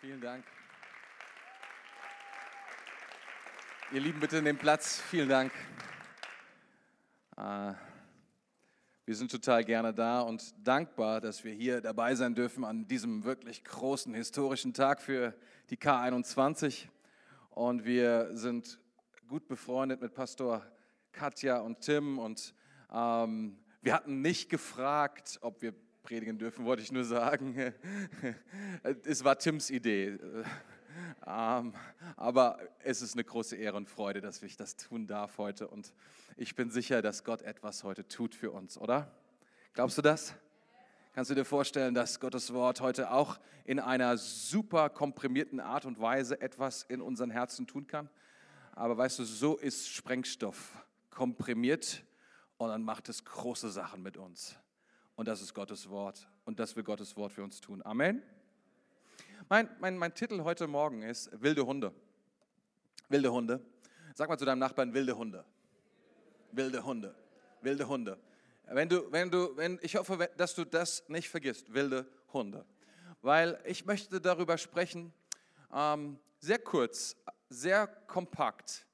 Vielen Dank. Ihr Lieben, bitte nehmt Platz. Vielen Dank. Äh, wir sind total gerne da und dankbar, dass wir hier dabei sein dürfen an diesem wirklich großen historischen Tag für die K21. Und wir sind gut befreundet mit Pastor Katja und Tim und ähm, wir hatten nicht gefragt, ob wir predigen dürfen, wollte ich nur sagen. Es war Tims Idee. Ähm, aber es ist eine große Ehre und Freude, dass ich das tun darf heute. Und ich bin sicher, dass Gott etwas heute tut für uns, oder? Glaubst du das? Kannst du dir vorstellen, dass Gottes Wort heute auch in einer super komprimierten Art und Weise etwas in unseren Herzen tun kann? Aber weißt du, so ist Sprengstoff komprimiert und dann macht es große Sachen mit uns. Und das ist Gottes Wort und das will Gottes Wort für uns tun. Amen. Mein, mein, mein Titel heute Morgen ist Wilde Hunde. Wilde Hunde. Sag mal zu deinem Nachbarn, wilde Hunde. Wilde Hunde. Wilde Hunde. Wenn du, wenn du, wenn, ich hoffe, dass du das nicht vergisst, wilde Hunde. Weil ich möchte darüber sprechen, ähm, sehr kurz, sehr kompakt,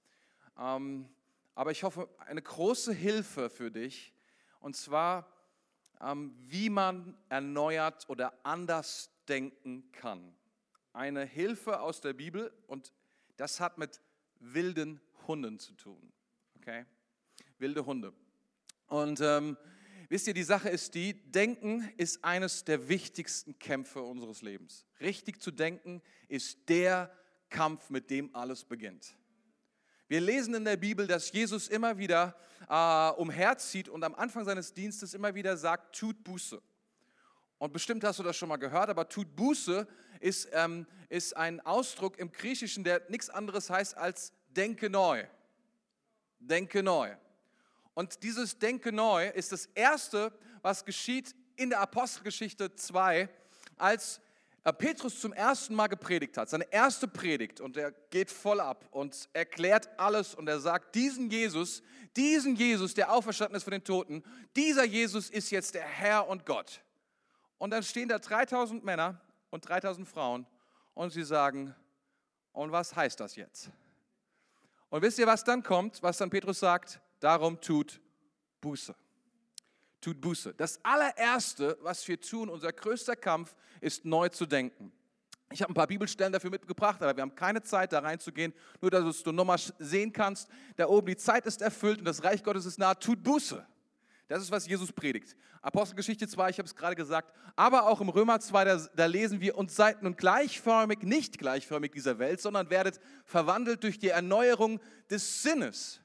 ähm, aber ich hoffe, eine große Hilfe für dich, und zwar, wie man erneuert oder anders denken kann eine Hilfe aus der Bibel und das hat mit wilden Hunden zu tun. Okay? Wilde Hunde. Und ähm, wisst ihr, die Sache ist die, Denken ist eines der wichtigsten Kämpfe unseres Lebens. Richtig zu denken ist der Kampf, mit dem alles beginnt. Wir lesen in der Bibel, dass Jesus immer wieder äh, umherzieht und am Anfang seines Dienstes immer wieder sagt, tut Buße. Und bestimmt hast du das schon mal gehört, aber tut Buße ist, ähm, ist ein Ausdruck im Griechischen, der nichts anderes heißt als denke neu. Denke neu. Und dieses Denke neu ist das Erste, was geschieht in der Apostelgeschichte 2, als Petrus zum ersten Mal gepredigt hat, seine erste Predigt, und er geht voll ab und erklärt alles und er sagt, diesen Jesus, diesen Jesus, der auferstanden ist von den Toten, dieser Jesus ist jetzt der Herr und Gott. Und dann stehen da 3000 Männer und 3000 Frauen und sie sagen, und was heißt das jetzt? Und wisst ihr, was dann kommt, was dann Petrus sagt? Darum tut Buße. Tut Buße. Das allererste, was wir tun, unser größter Kampf, ist neu zu denken. Ich habe ein paar Bibelstellen dafür mitgebracht, aber wir haben keine Zeit, da reinzugehen. Nur, dass du nochmal sehen kannst, da oben, die Zeit ist erfüllt und das Reich Gottes ist nahe. Tut Buße. Das ist, was Jesus predigt. Apostelgeschichte 2, ich habe es gerade gesagt, aber auch im Römer 2, da, da, lesen wir, und seid nun gleichförmig, nicht gleichförmig dieser Welt, sondern werdet verwandelt durch die Erneuerung des Sinnes.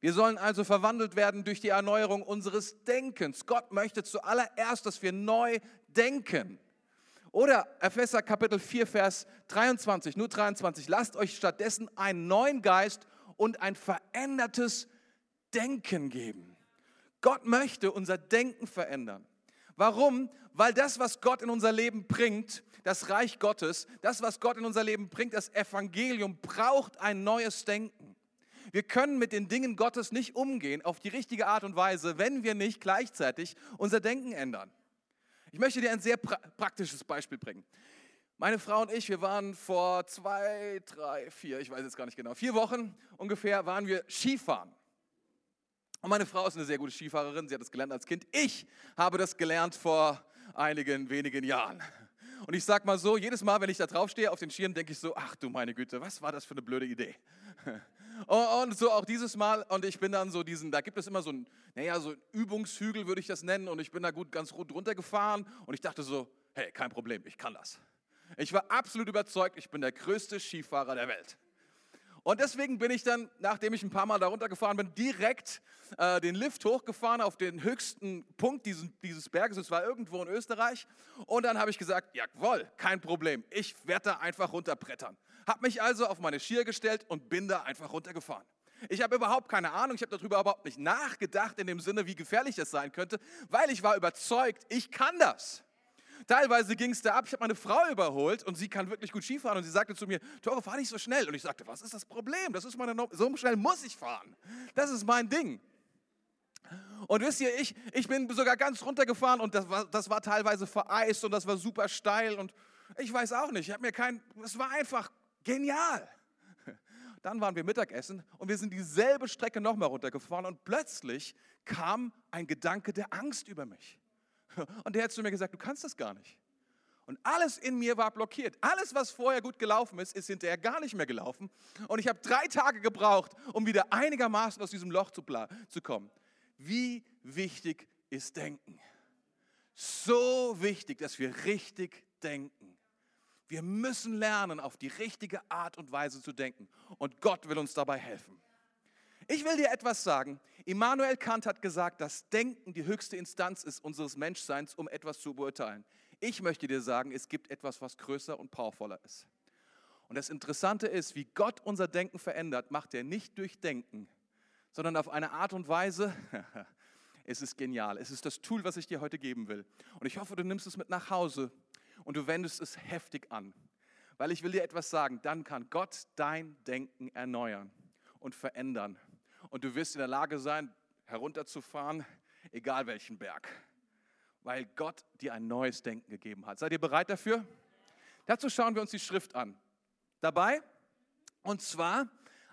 Wir sollen also verwandelt werden durch die Erneuerung unseres Denkens. Gott möchte zuallererst, dass wir neu denken. Oder Epheser Kapitel 4, Vers 23, nur 23, lasst euch stattdessen einen neuen Geist und ein verändertes Denken geben. Gott möchte unser Denken verändern. Warum? Weil das, was Gott in unser Leben bringt, das Reich Gottes, das, was Gott in unser Leben bringt, das Evangelium, braucht ein neues Denken. Wir können mit den Dingen Gottes nicht umgehen auf die richtige Art und Weise, wenn wir nicht gleichzeitig unser Denken ändern. Ich möchte dir ein sehr pra praktisches Beispiel bringen. Meine Frau und ich, wir waren vor zwei, drei, vier, ich weiß jetzt gar nicht genau, vier Wochen ungefähr, waren wir Skifahren. Und meine Frau ist eine sehr gute Skifahrerin, sie hat das gelernt als Kind. Ich habe das gelernt vor einigen wenigen Jahren. Und ich sage mal so, jedes Mal, wenn ich da draufstehe auf den Skiern, denke ich so, ach du meine Güte, was war das für eine blöde Idee? Und so auch dieses Mal, und ich bin dann so diesen, da gibt es immer so ein, naja, so ein Übungshügel würde ich das nennen, und ich bin da gut ganz gut runtergefahren und ich dachte so, hey, kein Problem, ich kann das. Ich war absolut überzeugt, ich bin der größte Skifahrer der Welt. Und deswegen bin ich dann, nachdem ich ein paar Mal da runtergefahren bin, direkt äh, den Lift hochgefahren auf den höchsten Punkt dieses, dieses Berges. Es war irgendwo in Österreich. Und dann habe ich gesagt, jawohl, kein Problem. Ich werde da einfach runterbrettern. Habe mich also auf meine Skier gestellt und bin da einfach runtergefahren. Ich habe überhaupt keine Ahnung, ich habe darüber überhaupt nicht nachgedacht in dem Sinne, wie gefährlich das sein könnte, weil ich war überzeugt, ich kann das. Teilweise ging es da ab, ich habe meine Frau überholt und sie kann wirklich gut Skifahren und sie sagte zu mir, Tore, fahr nicht so schnell. Und ich sagte, was ist das Problem? Das ist meine no so schnell muss ich fahren. Das ist mein Ding. Und wisst ihr, ich, ich bin sogar ganz runtergefahren und das war, das war teilweise vereist und das war super steil und Ich weiß auch nicht. Ich habe mir kein, es war einfach genial. Dann waren wir Mittagessen und wir sind dieselbe Strecke nochmal runtergefahren und plötzlich kam ein Gedanke der Angst über mich. Und der hat zu mir gesagt, du kannst das gar nicht. Und alles in mir war blockiert. Alles, was vorher gut gelaufen ist, ist hinterher gar nicht mehr gelaufen. Und ich habe drei Tage gebraucht, um wieder einigermaßen aus diesem Loch zu, zu kommen. Wie wichtig ist Denken? So wichtig, dass wir richtig denken. Wir müssen lernen, auf die richtige Art und Weise zu denken. Und Gott will uns dabei helfen. Ich will dir etwas sagen. Immanuel Kant hat gesagt, dass Denken die höchste Instanz ist unseres Menschseins, um etwas zu beurteilen. Ich möchte dir sagen, es gibt etwas, was größer und powervoller ist. Und das Interessante ist, wie Gott unser Denken verändert, macht er nicht durch Denken, sondern auf eine Art und Weise, es ist genial. Es ist das Tool, was ich dir heute geben will. Und ich hoffe, du nimmst es mit nach Hause und du wendest es heftig an. Weil ich will dir etwas sagen, dann kann Gott dein Denken erneuern und verändern. Und du wirst in der Lage sein, herunterzufahren, egal welchen Berg weil Gott dir ein neues Denken gegeben hat. Seid ihr bereit dafür? Dazu schauen wir uns die Schrift an. Dabei, und zwar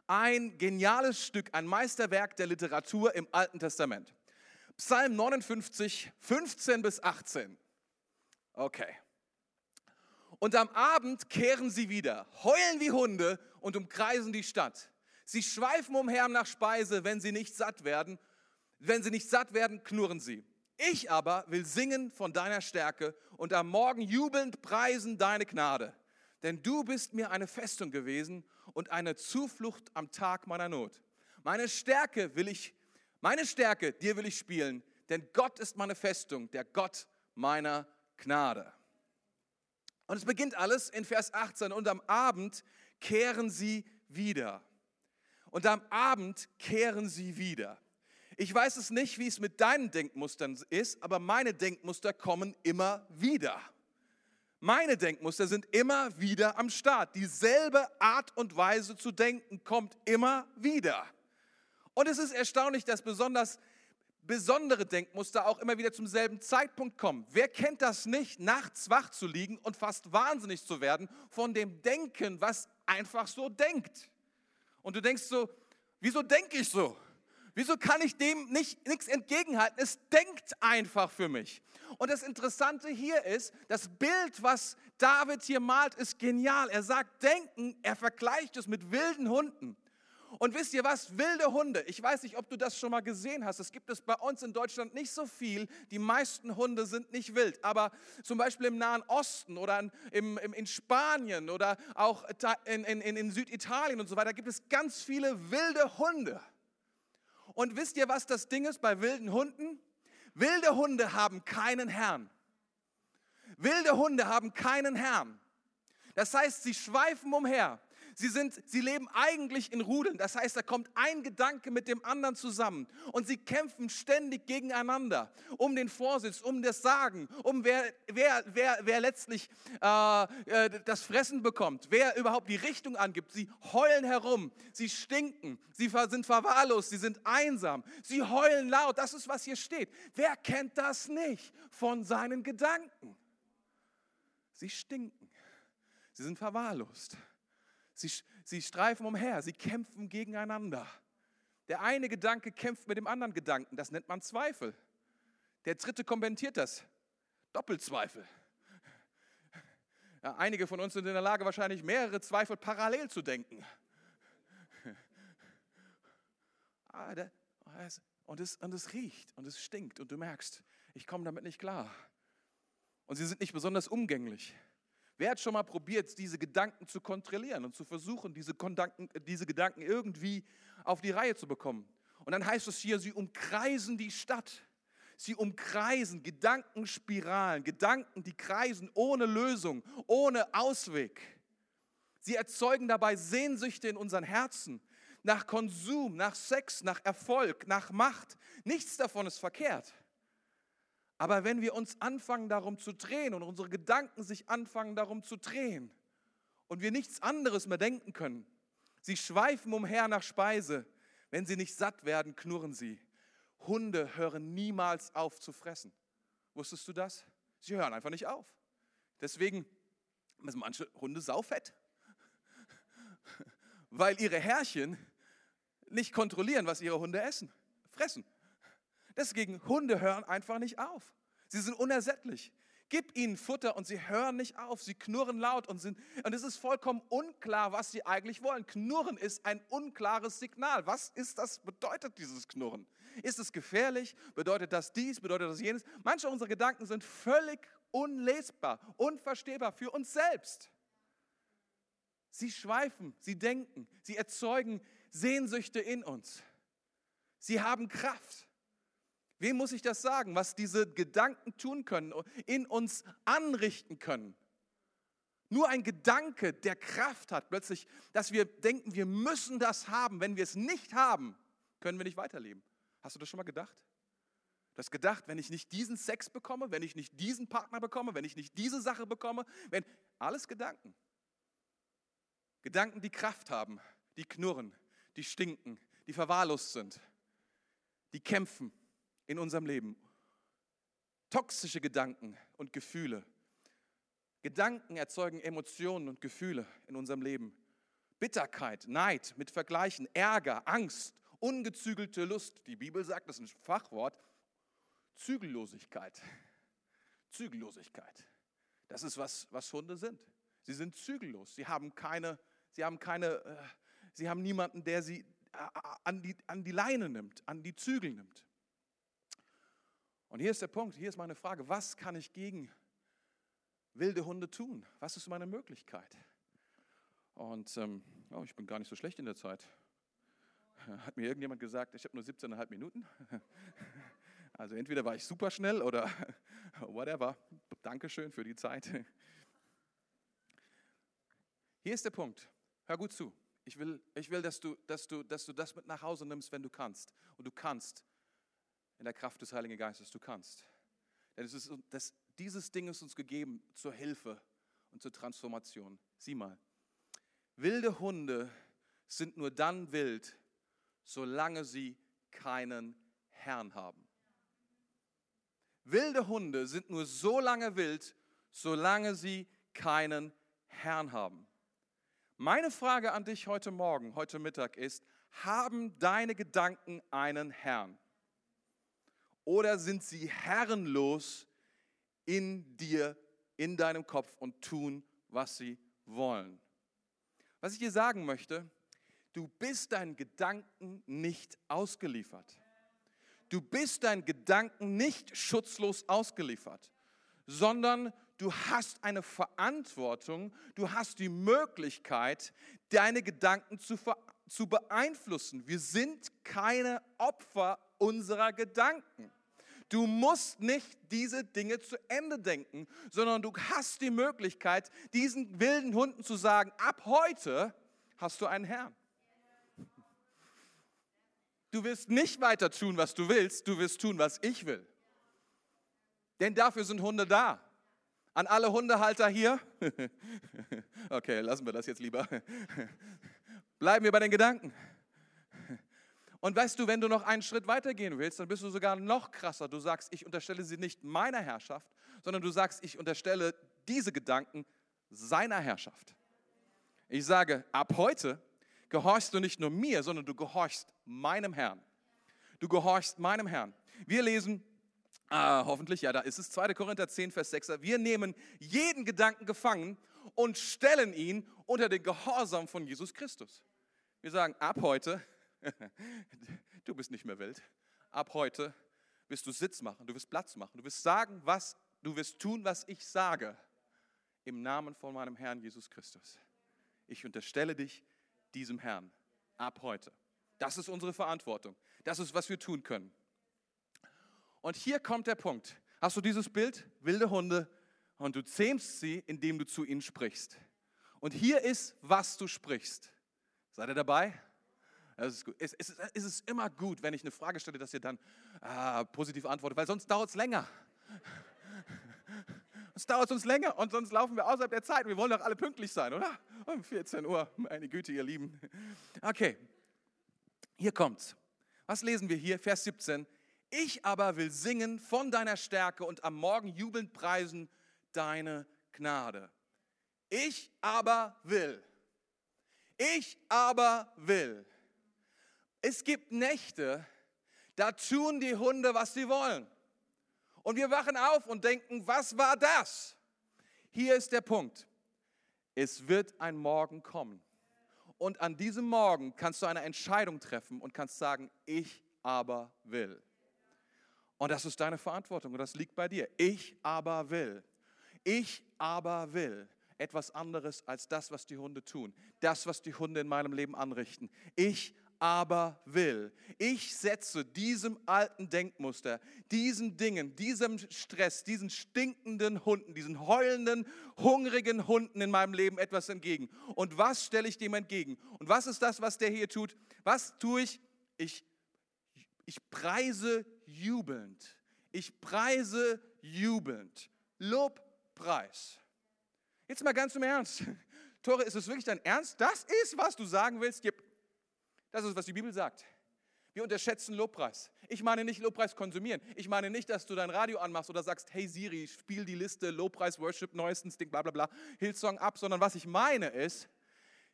ein geniales Stück, ein Meisterwerk der Literatur im Alten Testament. Psalm 59, 15 bis 18. Okay. Und am Abend kehren sie wieder, heulen wie Hunde und umkreisen die Stadt. Sie schweifen umher nach Speise, wenn sie nicht satt werden. Wenn sie nicht satt werden, knurren sie. Ich aber will singen von deiner Stärke und am Morgen jubelnd preisen deine Gnade. Denn du bist mir eine Festung gewesen und eine Zuflucht am Tag meiner Not. Meine Stärke will ich, meine Stärke, dir will ich spielen, denn Gott ist meine Festung, der Gott meiner Gnade. Und es beginnt alles in Vers 18 und am Abend kehren sie wieder. Und am Abend kehren sie wieder. Ich weiß es nicht, wie es mit deinen Denkmustern ist, aber meine Denkmuster kommen immer wieder. Meine Denkmuster sind immer wieder am Start. Dieselbe Art und Weise zu denken kommt immer wieder. Und es ist erstaunlich, dass besonders besondere Denkmuster auch immer wieder zum selben Zeitpunkt kommen. Wer kennt das nicht, nachts wach zu liegen und fast wahnsinnig zu werden von dem Denken, was einfach so denkt? Und du denkst so, wieso denke ich so? Wieso kann ich dem nicht nichts entgegenhalten? Es denkt einfach für mich. Und das Interessante hier ist, das Bild, was David hier malt, ist genial. Er sagt denken, er vergleicht es mit wilden Hunden. Und wisst ihr was? Wilde Hunde. Ich weiß nicht, ob du das schon mal gesehen hast. Es gibt es bei uns in Deutschland nicht so viel. Die meisten Hunde sind nicht wild. Aber zum Beispiel im Nahen Osten oder in, in, in Spanien oder auch in, in, in Süditalien und so weiter gibt es ganz viele wilde Hunde. Und wisst ihr, was das Ding ist bei wilden Hunden? Wilde Hunde haben keinen Herrn. Wilde Hunde haben keinen Herrn. Das heißt, sie schweifen umher. Sie, sind, sie leben eigentlich in Rudeln. Das heißt, da kommt ein Gedanke mit dem anderen zusammen. Und sie kämpfen ständig gegeneinander um den Vorsitz, um das Sagen, um wer, wer, wer, wer letztlich äh, äh, das Fressen bekommt, wer überhaupt die Richtung angibt. Sie heulen herum, sie stinken, sie sind verwahrlost, sie sind einsam, sie heulen laut. Das ist, was hier steht. Wer kennt das nicht von seinen Gedanken? Sie stinken, sie sind verwahrlost. Sie, sie streifen umher, sie kämpfen gegeneinander. Der eine Gedanke kämpft mit dem anderen Gedanken, das nennt man Zweifel. Der dritte kommentiert das, Doppelzweifel. Ja, einige von uns sind in der Lage, wahrscheinlich mehrere Zweifel parallel zu denken. Ah, und, es, und es riecht und es stinkt und du merkst, ich komme damit nicht klar. Und sie sind nicht besonders umgänglich. Wer hat schon mal probiert, diese Gedanken zu kontrollieren und zu versuchen, diese, Gedanken, diese Gedanken irgendwie auf die Reihe zu bekommen? Und dann heißt es hier, sie umkreisen die Stadt. Sie umkreisen Gedankenspiralen, Gedanken, die kreisen ohne Lösung, ohne Ausweg. Sie erzeugen dabei Sehnsüchte in unseren Herzen nach Konsum, nach Sex, nach Erfolg, nach Macht. Nichts davon ist verkehrt. Aber wenn wir uns anfangen darum zu drehen und unsere Gedanken sich anfangen darum zu drehen und wir nichts anderes mehr denken können, sie schweifen umher nach Speise, wenn sie nicht satt werden, knurren sie. Hunde hören niemals auf zu fressen. Wusstest du das? Sie hören einfach nicht auf. Deswegen sind manche Hunde saufett, weil ihre Herrchen nicht kontrollieren, was ihre Hunde essen, fressen. Deswegen, Hunde hören einfach nicht auf. Sie sind unersättlich. Gib ihnen Futter und sie hören nicht auf. Sie knurren laut und sind, und es ist vollkommen unklar, was sie eigentlich wollen. Knurren ist ein unklares Signal. Was ist das, bedeutet dieses Knurren? Ist es gefährlich? Bedeutet das dies? Bedeutet das jenes? Manche unserer Gedanken sind völlig unlesbar, unverstehbar für uns selbst. Sie schweifen, sie denken, sie erzeugen Sehnsüchte in uns. Sie haben Kraft. Wem muss ich das sagen, was diese Gedanken tun können, in uns anrichten können? Nur ein Gedanke, der Kraft hat, plötzlich, dass wir denken, wir müssen das haben. Wenn wir es nicht haben, können wir nicht weiterleben. Hast du das schon mal gedacht? Du hast gedacht, wenn ich nicht diesen Sex bekomme, wenn ich nicht diesen Partner bekomme, wenn ich nicht diese Sache bekomme, wenn alles Gedanken. Gedanken, die Kraft haben, die knurren, die stinken, die verwahrlost sind, die kämpfen in unserem Leben. Toxische Gedanken und Gefühle. Gedanken erzeugen Emotionen und Gefühle in unserem Leben. Bitterkeit, Neid mit Vergleichen, Ärger, Angst, ungezügelte Lust. Die Bibel sagt, das ist ein Fachwort. Zügellosigkeit. Zügellosigkeit. Das ist, was, was Hunde sind. Sie sind zügellos. Sie haben keine, sie haben keine, äh, sie haben niemanden, der sie äh, an die, an die Leine nimmt, an die Zügel nimmt. Und hier ist der Punkt, hier ist meine Frage, was kann ich gegen wilde Hunde tun? Was ist meine Möglichkeit? Und ähm, oh, ich bin gar nicht so schlecht in der Zeit. Hat mir irgendjemand gesagt, ich habe nur 17,5 Minuten. Also entweder war ich super schnell oder whatever. Dankeschön für die Zeit. Hier ist der Punkt. Hör gut zu. Ich will, ich will dass, du, dass, du, dass du das mit nach Hause nimmst, wenn du kannst. Und du kannst in der Kraft des Heiligen Geistes, du kannst. Denn es ist, das, dieses Ding ist uns gegeben zur Hilfe und zur Transformation. Sieh mal, wilde Hunde sind nur dann wild, solange sie keinen Herrn haben. Wilde Hunde sind nur so lange wild, solange sie keinen Herrn haben. Meine Frage an dich heute Morgen, heute Mittag ist, haben deine Gedanken einen Herrn? Oder sind sie herrenlos in dir, in deinem Kopf und tun, was sie wollen? Was ich dir sagen möchte, du bist deinen Gedanken nicht ausgeliefert. Du bist deinen Gedanken nicht schutzlos ausgeliefert, sondern du hast eine Verantwortung, du hast die Möglichkeit, deine Gedanken zu, zu beeinflussen. Wir sind keine Opfer unserer Gedanken. Du musst nicht diese Dinge zu Ende denken, sondern du hast die Möglichkeit, diesen wilden Hunden zu sagen, ab heute hast du einen Herrn. Du wirst nicht weiter tun, was du willst, du wirst tun, was ich will. Denn dafür sind Hunde da. An alle Hundehalter hier. Okay, lassen wir das jetzt lieber. Bleiben wir bei den Gedanken. Und weißt du, wenn du noch einen Schritt weiter gehen willst, dann bist du sogar noch krasser. Du sagst, ich unterstelle sie nicht meiner Herrschaft, sondern du sagst, ich unterstelle diese Gedanken seiner Herrschaft. Ich sage, ab heute gehorchst du nicht nur mir, sondern du gehorchst meinem Herrn. Du gehorchst meinem Herrn. Wir lesen, ah, hoffentlich, ja, da ist es 2. Korinther 10, Vers 6. Wir nehmen jeden Gedanken gefangen und stellen ihn unter den Gehorsam von Jesus Christus. Wir sagen, ab heute du bist nicht mehr wild. Ab heute wirst du Sitz machen, du wirst Platz machen, du wirst sagen, was, du wirst tun, was ich sage. Im Namen von meinem Herrn Jesus Christus. Ich unterstelle dich diesem Herrn ab heute. Das ist unsere Verantwortung. Das ist, was wir tun können. Und hier kommt der Punkt. Hast du dieses Bild? Wilde Hunde und du zähmst sie, indem du zu ihnen sprichst. Und hier ist, was du sprichst. Seid ihr dabei? Das ist gut. Es, es, es ist immer gut, wenn ich eine Frage stelle, dass ihr dann ah, positiv antwortet, weil sonst dauert es länger. Es dauert uns länger und sonst laufen wir außerhalb der Zeit. Wir wollen doch alle pünktlich sein, oder? Um 14 Uhr, meine Güte, ihr Lieben. Okay, hier kommt's. Was lesen wir hier? Vers 17. Ich aber will singen von deiner Stärke und am Morgen jubelnd preisen deine Gnade. Ich aber will. Ich aber will. Es gibt Nächte, da tun die Hunde, was sie wollen. Und wir wachen auf und denken, was war das? Hier ist der Punkt. Es wird ein Morgen kommen. Und an diesem Morgen kannst du eine Entscheidung treffen und kannst sagen, ich aber will. Und das ist deine Verantwortung und das liegt bei dir. Ich aber will. Ich aber will etwas anderes als das, was die Hunde tun. Das, was die Hunde in meinem Leben anrichten. Ich aber will. Ich setze diesem alten Denkmuster, diesen Dingen, diesem Stress, diesen stinkenden Hunden, diesen heulenden, hungrigen Hunden in meinem Leben etwas entgegen. Und was stelle ich dem entgegen? Und was ist das, was der hier tut? Was tue ich? Ich, ich preise jubelnd. Ich preise jubelnd. Lobpreis. Jetzt mal ganz im Ernst. Tore, ist es wirklich dein Ernst? Das ist, was du sagen willst? Das ist, was die Bibel sagt. Wir unterschätzen Lobpreis. Ich meine nicht Lobpreis konsumieren. Ich meine nicht, dass du dein Radio anmachst oder sagst, hey Siri, spiel die Liste Lobpreis, Worship, neuestens Ding, bla bla bla, Hillsong ab, sondern was ich meine ist,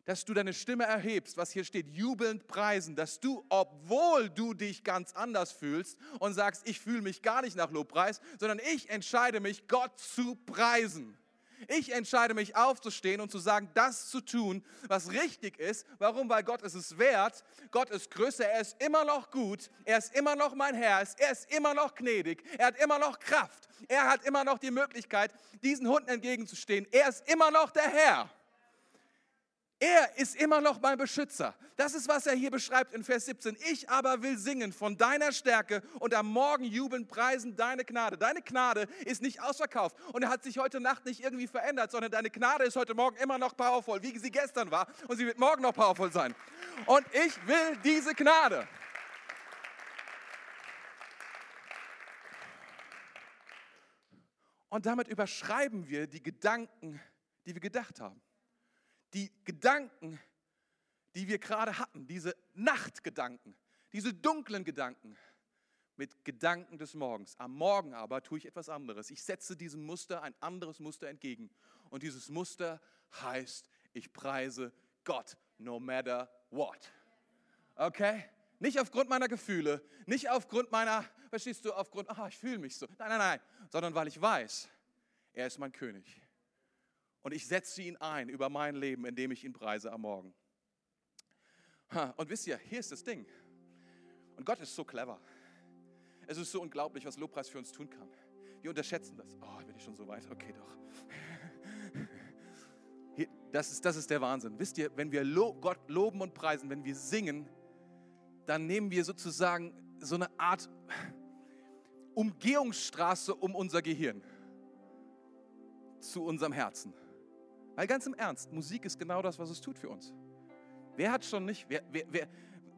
dass du deine Stimme erhebst, was hier steht, jubelnd preisen, dass du, obwohl du dich ganz anders fühlst und sagst, ich fühle mich gar nicht nach Lobpreis, sondern ich entscheide mich, Gott zu preisen. Ich entscheide mich aufzustehen und zu sagen, das zu tun, was richtig ist. Warum? Weil Gott ist es wert. Gott ist größer. Er ist immer noch gut. Er ist immer noch mein Herr. Er ist immer noch gnädig. Er hat immer noch Kraft. Er hat immer noch die Möglichkeit, diesen Hunden entgegenzustehen. Er ist immer noch der Herr. Er ist immer noch mein Beschützer. Das ist, was er hier beschreibt in Vers 17. Ich aber will singen von deiner Stärke und am Morgen jubeln, preisen deine Gnade. Deine Gnade ist nicht ausverkauft und hat sich heute Nacht nicht irgendwie verändert, sondern deine Gnade ist heute Morgen immer noch powerful, wie sie gestern war und sie wird morgen noch powerful sein. Und ich will diese Gnade. Und damit überschreiben wir die Gedanken, die wir gedacht haben die Gedanken, die wir gerade hatten, diese Nachtgedanken, diese dunklen Gedanken, mit Gedanken des Morgens. Am Morgen aber tue ich etwas anderes. Ich setze diesem Muster ein anderes Muster entgegen. Und dieses Muster heißt, ich preise Gott, no matter what. Okay? Nicht aufgrund meiner Gefühle, nicht aufgrund meiner, verstehst du, aufgrund, ah, ich fühle mich so. Nein, nein, nein, sondern weil ich weiß, er ist mein König und ich setze ihn ein über mein Leben, indem ich ihn preise am Morgen. Und wisst ihr, hier ist das Ding. Und Gott ist so clever. Es ist so unglaublich, was Lobpreis für uns tun kann. Wir unterschätzen das. Oh, bin ich schon so weit? Okay, doch. Das, ist, das ist der Wahnsinn. Wisst ihr, wenn wir Gott loben und preisen, wenn wir singen, dann nehmen wir sozusagen so eine Art Umgehungsstraße um unser Gehirn zu unserem Herzen. Weil ganz im Ernst, Musik ist genau das, was es tut für uns. Wer hat schon nicht, wer, wer, wer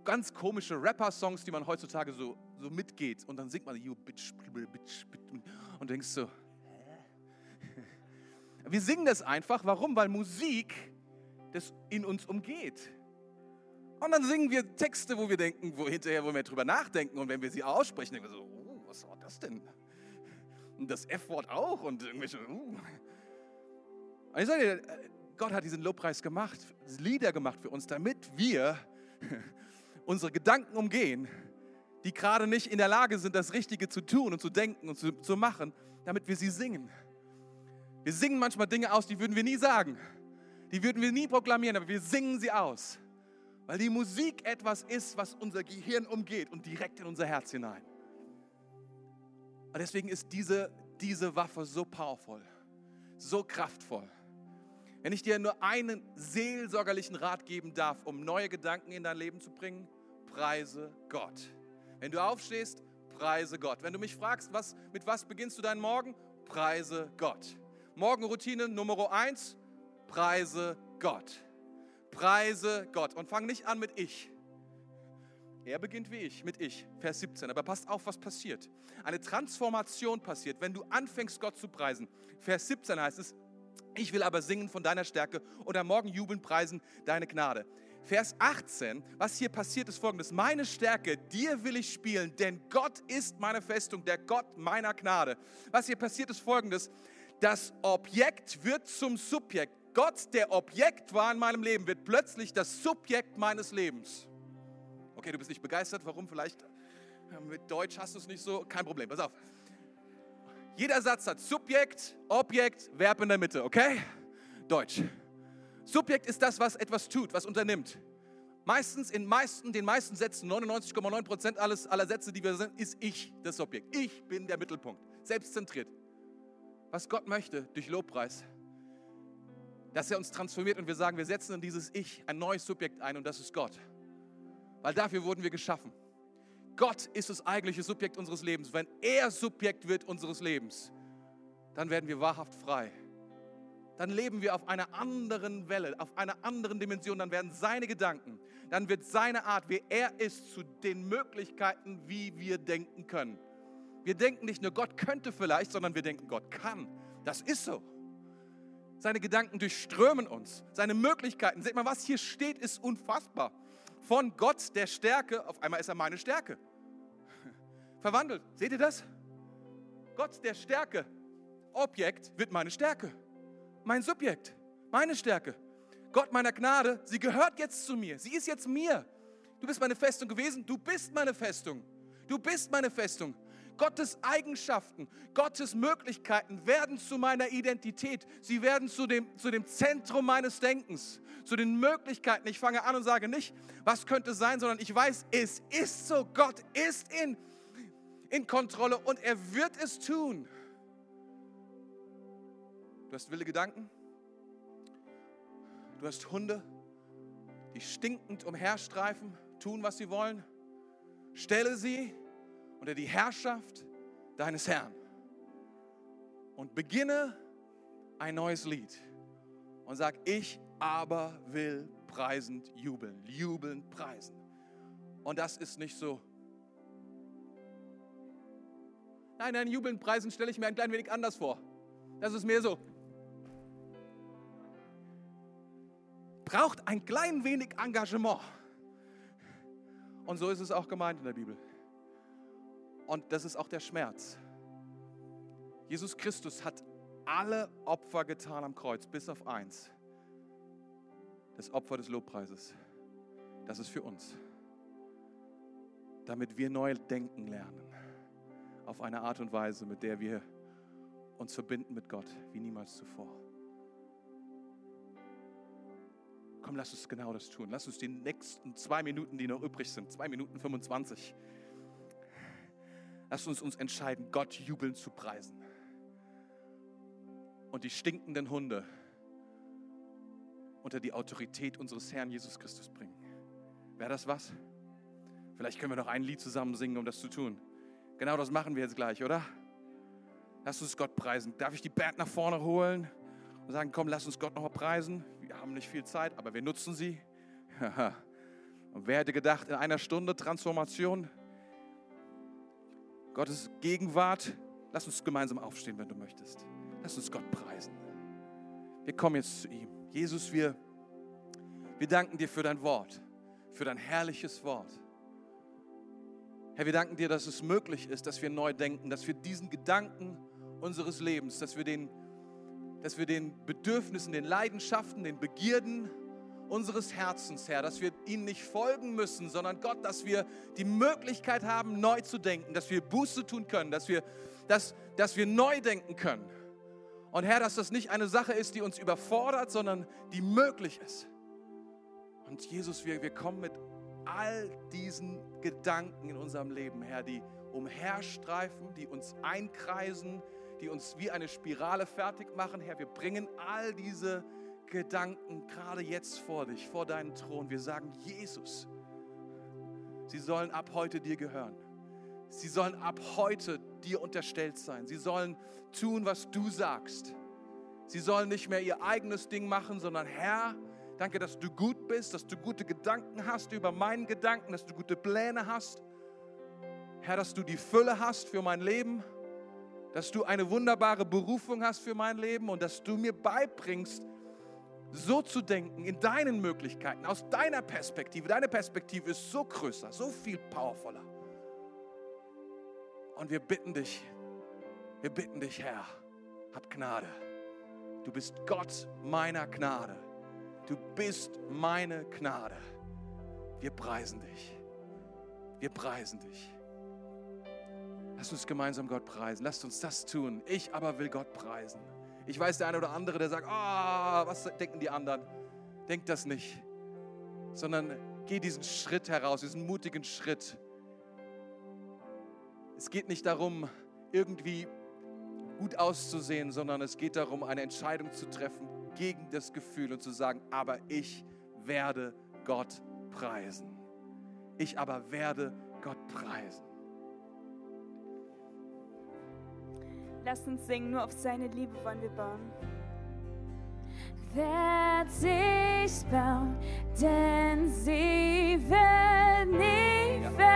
ganz komische Rapper-Songs, die man heutzutage so, so mitgeht und dann singt man, you bitch, bitch, bitch, und denkst so, wir singen das einfach. Warum? Weil Musik das in uns umgeht. Und dann singen wir Texte, wo wir denken, wo hinterher, wo wir drüber nachdenken und wenn wir sie aussprechen, denken wir so, oh, was war das denn? Und das F-Wort auch und irgendwelche, uh. Und ich sage dir, Gott hat diesen Lobpreis gemacht, Lieder gemacht für uns, damit wir unsere Gedanken umgehen, die gerade nicht in der Lage sind, das Richtige zu tun und zu denken und zu, zu machen, damit wir sie singen. Wir singen manchmal Dinge aus, die würden wir nie sagen. Die würden wir nie proklamieren, aber wir singen sie aus. Weil die Musik etwas ist, was unser Gehirn umgeht und direkt in unser Herz hinein. Und deswegen ist diese, diese Waffe so powerful, so kraftvoll. Wenn ich dir nur einen seelsorgerlichen Rat geben darf, um neue Gedanken in dein Leben zu bringen, preise Gott. Wenn du aufstehst, preise Gott. Wenn du mich fragst, was, mit was beginnst du deinen Morgen, preise Gott. Morgenroutine Nummer eins, preise Gott. Preise Gott. Und fang nicht an mit ich. Er beginnt wie ich, mit ich, Vers 17. Aber passt auf, was passiert. Eine Transformation passiert, wenn du anfängst, Gott zu preisen. Vers 17 heißt es, ich will aber singen von deiner Stärke und am Morgen jubeln, preisen deine Gnade. Vers 18, was hier passiert, ist folgendes. Meine Stärke, dir will ich spielen, denn Gott ist meine Festung, der Gott meiner Gnade. Was hier passiert, ist folgendes. Das Objekt wird zum Subjekt. Gott, der Objekt war in meinem Leben, wird plötzlich das Subjekt meines Lebens. Okay, du bist nicht begeistert, warum? Vielleicht äh, mit Deutsch hast du es nicht so, kein Problem, pass auf. Jeder Satz hat Subjekt, Objekt, Verb in der Mitte, okay? Deutsch. Subjekt ist das, was etwas tut, was unternimmt. Meistens in meisten, den meisten Sätzen, 99,9 Prozent aller Sätze, die wir sind, ist ich das Subjekt. Ich bin der Mittelpunkt, selbstzentriert. Was Gott möchte durch Lobpreis, dass er uns transformiert und wir sagen, wir setzen in dieses Ich ein neues Subjekt ein und das ist Gott. Weil dafür wurden wir geschaffen. Gott ist das eigentliche Subjekt unseres Lebens. Wenn er Subjekt wird unseres Lebens, dann werden wir wahrhaft frei. Dann leben wir auf einer anderen Welle, auf einer anderen Dimension. Dann werden seine Gedanken, dann wird seine Art, wie er ist, zu den Möglichkeiten, wie wir denken können. Wir denken nicht nur, Gott könnte vielleicht, sondern wir denken, Gott kann. Das ist so. Seine Gedanken durchströmen uns. Seine Möglichkeiten. Seht mal, was hier steht, ist unfassbar. Von Gott der Stärke, auf einmal ist er meine Stärke. Verwandelt. Seht ihr das? Gott der Stärke, Objekt wird meine Stärke. Mein Subjekt, meine Stärke. Gott meiner Gnade, sie gehört jetzt zu mir. Sie ist jetzt mir. Du bist meine Festung gewesen, du bist meine Festung. Du bist meine Festung. Gottes Eigenschaften, Gottes Möglichkeiten werden zu meiner Identität. Sie werden zu dem, zu dem Zentrum meines Denkens, zu den Möglichkeiten. Ich fange an und sage nicht, was könnte sein, sondern ich weiß, es ist so. Gott ist in, in Kontrolle und er wird es tun. Du hast wilde Gedanken. Du hast Hunde, die stinkend umherstreifen, tun, was sie wollen. Stelle sie unter die Herrschaft deines Herrn und beginne ein neues Lied und sag, ich aber will preisend jubeln, jubeln, preisen. Und das ist nicht so. Nein, nein, jubeln, preisen stelle ich mir ein klein wenig anders vor. Das ist mehr so. Braucht ein klein wenig Engagement. Und so ist es auch gemeint in der Bibel. Und das ist auch der Schmerz. Jesus Christus hat alle Opfer getan am Kreuz, bis auf eins. Das Opfer des Lobpreises. Das ist für uns. Damit wir neu denken lernen. Auf eine Art und Weise, mit der wir uns verbinden mit Gott, wie niemals zuvor. Komm, lass uns genau das tun. Lass uns die nächsten zwei Minuten, die noch übrig sind, zwei Minuten 25, Lass uns uns entscheiden, Gott jubeln zu preisen. Und die stinkenden Hunde unter die Autorität unseres Herrn Jesus Christus bringen. Wäre das was? Vielleicht können wir noch ein Lied zusammen singen, um das zu tun. Genau das machen wir jetzt gleich, oder? Lass uns Gott preisen. Darf ich die Band nach vorne holen und sagen, komm, lass uns Gott nochmal preisen? Wir haben nicht viel Zeit, aber wir nutzen sie. und wer hätte gedacht, in einer Stunde Transformation? Gottes Gegenwart. Lass uns gemeinsam aufstehen, wenn du möchtest. Lass uns Gott preisen. Wir kommen jetzt zu ihm. Jesus, wir, wir danken dir für dein Wort, für dein herrliches Wort. Herr, wir danken dir, dass es möglich ist, dass wir neu denken, dass wir diesen Gedanken unseres Lebens, dass wir den, dass wir den Bedürfnissen, den Leidenschaften, den Begierden, unseres Herzens, Herr, dass wir ihnen nicht folgen müssen, sondern Gott, dass wir die Möglichkeit haben, neu zu denken, dass wir Buße tun können, dass wir, dass, dass wir neu denken können. Und Herr, dass das nicht eine Sache ist, die uns überfordert, sondern die möglich ist. Und Jesus, wir, wir kommen mit all diesen Gedanken in unserem Leben, Herr, die umherstreifen, die uns einkreisen, die uns wie eine Spirale fertig machen. Herr, wir bringen all diese Gedanken Gedanken gerade jetzt vor dich, vor deinen Thron. Wir sagen, Jesus, sie sollen ab heute dir gehören. Sie sollen ab heute dir unterstellt sein. Sie sollen tun, was du sagst. Sie sollen nicht mehr ihr eigenes Ding machen, sondern Herr, danke, dass du gut bist, dass du gute Gedanken hast über meinen Gedanken, dass du gute Pläne hast. Herr, dass du die Fülle hast für mein Leben, dass du eine wunderbare Berufung hast für mein Leben und dass du mir beibringst, so zu denken, in deinen Möglichkeiten, aus deiner Perspektive. Deine Perspektive ist so größer, so viel powervoller. Und wir bitten dich, wir bitten dich, Herr, hab Gnade. Du bist Gott meiner Gnade. Du bist meine Gnade. Wir preisen dich. Wir preisen dich. Lass uns gemeinsam Gott preisen. Lasst uns das tun. Ich aber will Gott preisen. Ich weiß, der eine oder andere, der sagt, ah, oh, was denken die anderen? Denkt das nicht, sondern geh diesen Schritt heraus, diesen mutigen Schritt. Es geht nicht darum, irgendwie gut auszusehen, sondern es geht darum, eine Entscheidung zu treffen gegen das Gefühl und zu sagen, aber ich werde Gott preisen. Ich aber werde Gott preisen. Lasst uns singen, nur auf seine Liebe wollen wir bauen. Werd sich bauen, denn sie wird nie vergehen.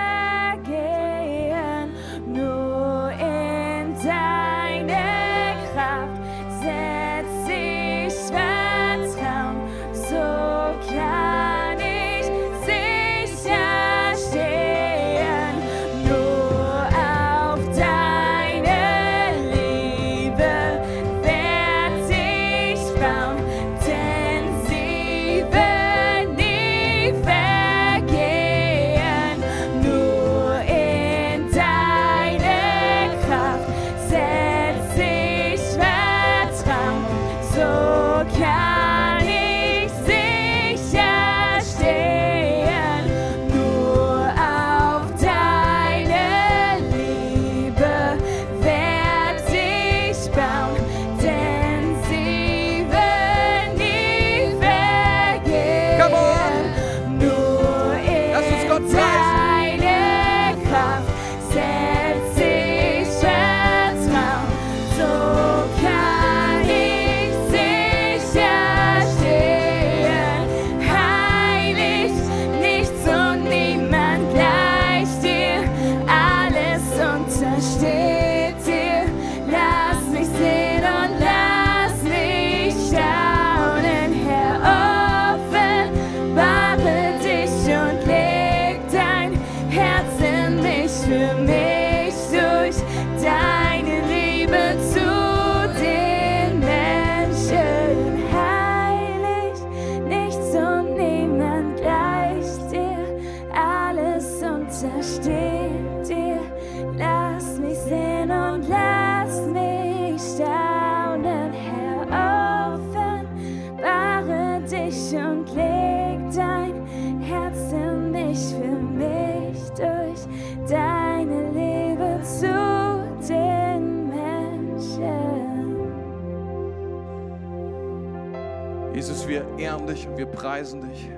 Wir preisen dich.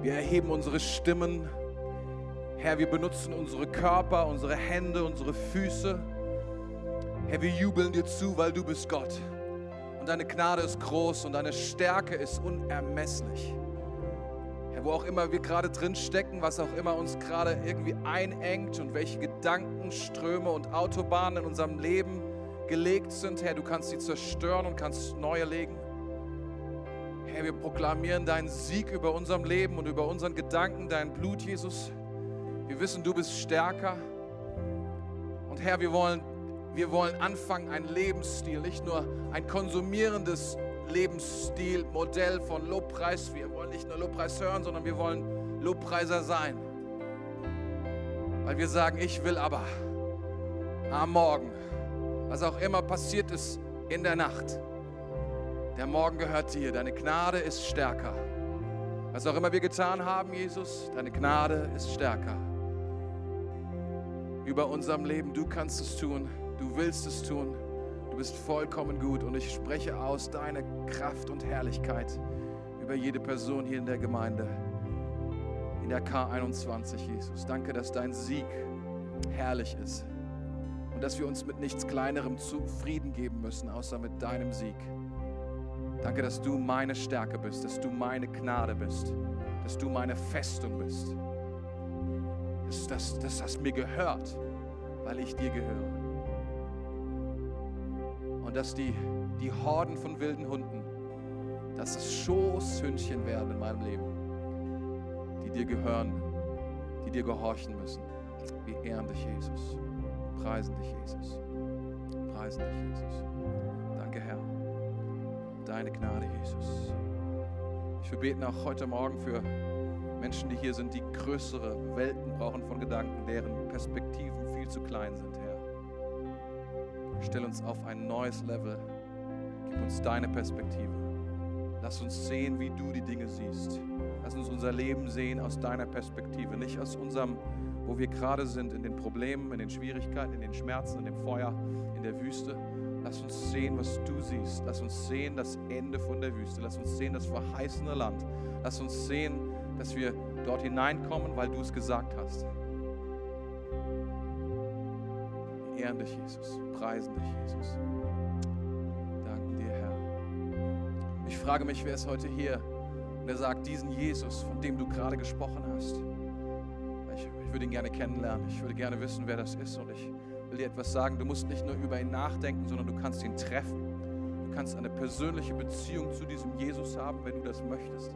Wir erheben unsere Stimmen. Herr, wir benutzen unsere Körper, unsere Hände, unsere Füße. Herr, wir jubeln dir zu, weil du bist Gott. Und deine Gnade ist groß und deine Stärke ist unermesslich. Herr, wo auch immer wir gerade drin stecken, was auch immer uns gerade irgendwie einengt und welche Gedankenströme und Autobahnen in unserem Leben gelegt sind, Herr, du kannst sie zerstören und kannst neue legen. Herr, wir proklamieren deinen Sieg über unserem Leben und über unseren Gedanken, dein Blut, Jesus. Wir wissen, du bist stärker. Und Herr, wir wollen, wir wollen anfangen, einen Lebensstil, nicht nur ein konsumierendes Lebensstil, Modell von Lobpreis. Wir wollen nicht nur Lobpreis hören, sondern wir wollen Lobpreiser sein. Weil wir sagen, ich will aber am Morgen, was auch immer passiert ist in der Nacht, der Morgen gehört dir. Deine Gnade ist stärker. Was auch immer wir getan haben, Jesus, deine Gnade ist stärker. Über unserem Leben, du kannst es tun, du willst es tun, du bist vollkommen gut und ich spreche aus deine Kraft und Herrlichkeit über jede Person hier in der Gemeinde, in der K21, Jesus. Danke, dass dein Sieg herrlich ist und dass wir uns mit nichts Kleinerem zufrieden geben müssen, außer mit deinem Sieg. Danke, dass du meine Stärke bist, dass du meine Gnade bist, dass du meine Festung bist. Dass, dass, dass das mir gehört, weil ich dir gehöre. Und dass die, die Horden von wilden Hunden, dass es Schoßhündchen werden in meinem Leben, die dir gehören, die dir gehorchen müssen. Wir ehren dich, Jesus. Preisen dich, Jesus. Preisen dich, Jesus. Danke, Herr. Deine Gnade, Jesus. Ich beten auch heute Morgen für Menschen, die hier sind, die größere Welten brauchen von Gedanken, deren Perspektiven viel zu klein sind, Herr. Stell uns auf ein neues Level. Gib uns deine Perspektive. Lass uns sehen, wie du die Dinge siehst. Lass uns unser Leben sehen aus deiner Perspektive, nicht aus unserem, wo wir gerade sind, in den Problemen, in den Schwierigkeiten, in den Schmerzen, in dem Feuer, in der Wüste. Lass uns sehen, was du siehst. Lass uns sehen das Ende von der Wüste. Lass uns sehen das verheißene Land. Lass uns sehen, dass wir dort hineinkommen, weil du es gesagt hast. Wir ehren dich, Jesus. Preisen dich, Jesus. Danken dir, Herr. Ich frage mich, wer ist heute hier und er sagt, diesen Jesus, von dem du gerade gesprochen hast, würde ihn gerne kennenlernen. Ich würde gerne wissen, wer das ist und ich will dir etwas sagen. Du musst nicht nur über ihn nachdenken, sondern du kannst ihn treffen. Du kannst eine persönliche Beziehung zu diesem Jesus haben, wenn du das möchtest.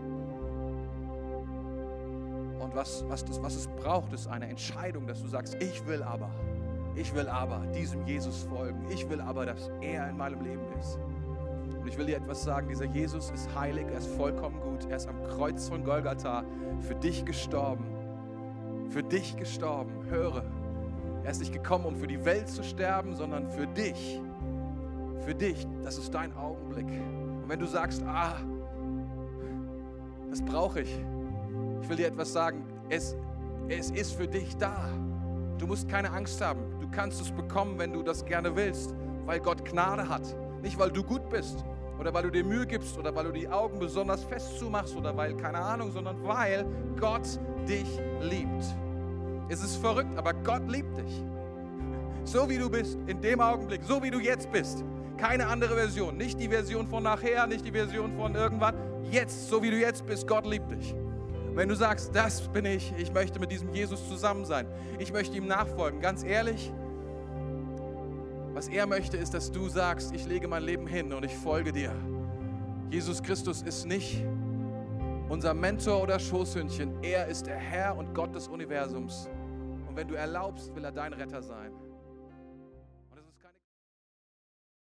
Und was, was, das, was es braucht, ist eine Entscheidung, dass du sagst, ich will aber, ich will aber diesem Jesus folgen. Ich will aber, dass er in meinem Leben ist. Und ich will dir etwas sagen, dieser Jesus ist heilig, er ist vollkommen gut, er ist am Kreuz von Golgatha für dich gestorben. Für dich gestorben. Höre, er ist nicht gekommen, um für die Welt zu sterben, sondern für dich. Für dich. Das ist dein Augenblick. Und wenn du sagst, ah, das brauche ich, ich will dir etwas sagen, es, es ist für dich da. Du musst keine Angst haben. Du kannst es bekommen, wenn du das gerne willst, weil Gott Gnade hat. Nicht, weil du gut bist oder weil du dir Mühe gibst oder weil du die Augen besonders fest zumachst oder weil, keine Ahnung, sondern weil Gott dich liebt. Es ist verrückt, aber Gott liebt dich. So wie du bist, in dem Augenblick, so wie du jetzt bist. Keine andere Version. Nicht die Version von nachher, nicht die Version von irgendwann. Jetzt, so wie du jetzt bist, Gott liebt dich. Wenn du sagst, das bin ich, ich möchte mit diesem Jesus zusammen sein, ich möchte ihm nachfolgen, ganz ehrlich, was er möchte, ist, dass du sagst, ich lege mein Leben hin und ich folge dir. Jesus Christus ist nicht unser Mentor oder Schoßhündchen. Er ist der Herr und Gott des Universums. Und wenn du erlaubst, will er dein Retter sein.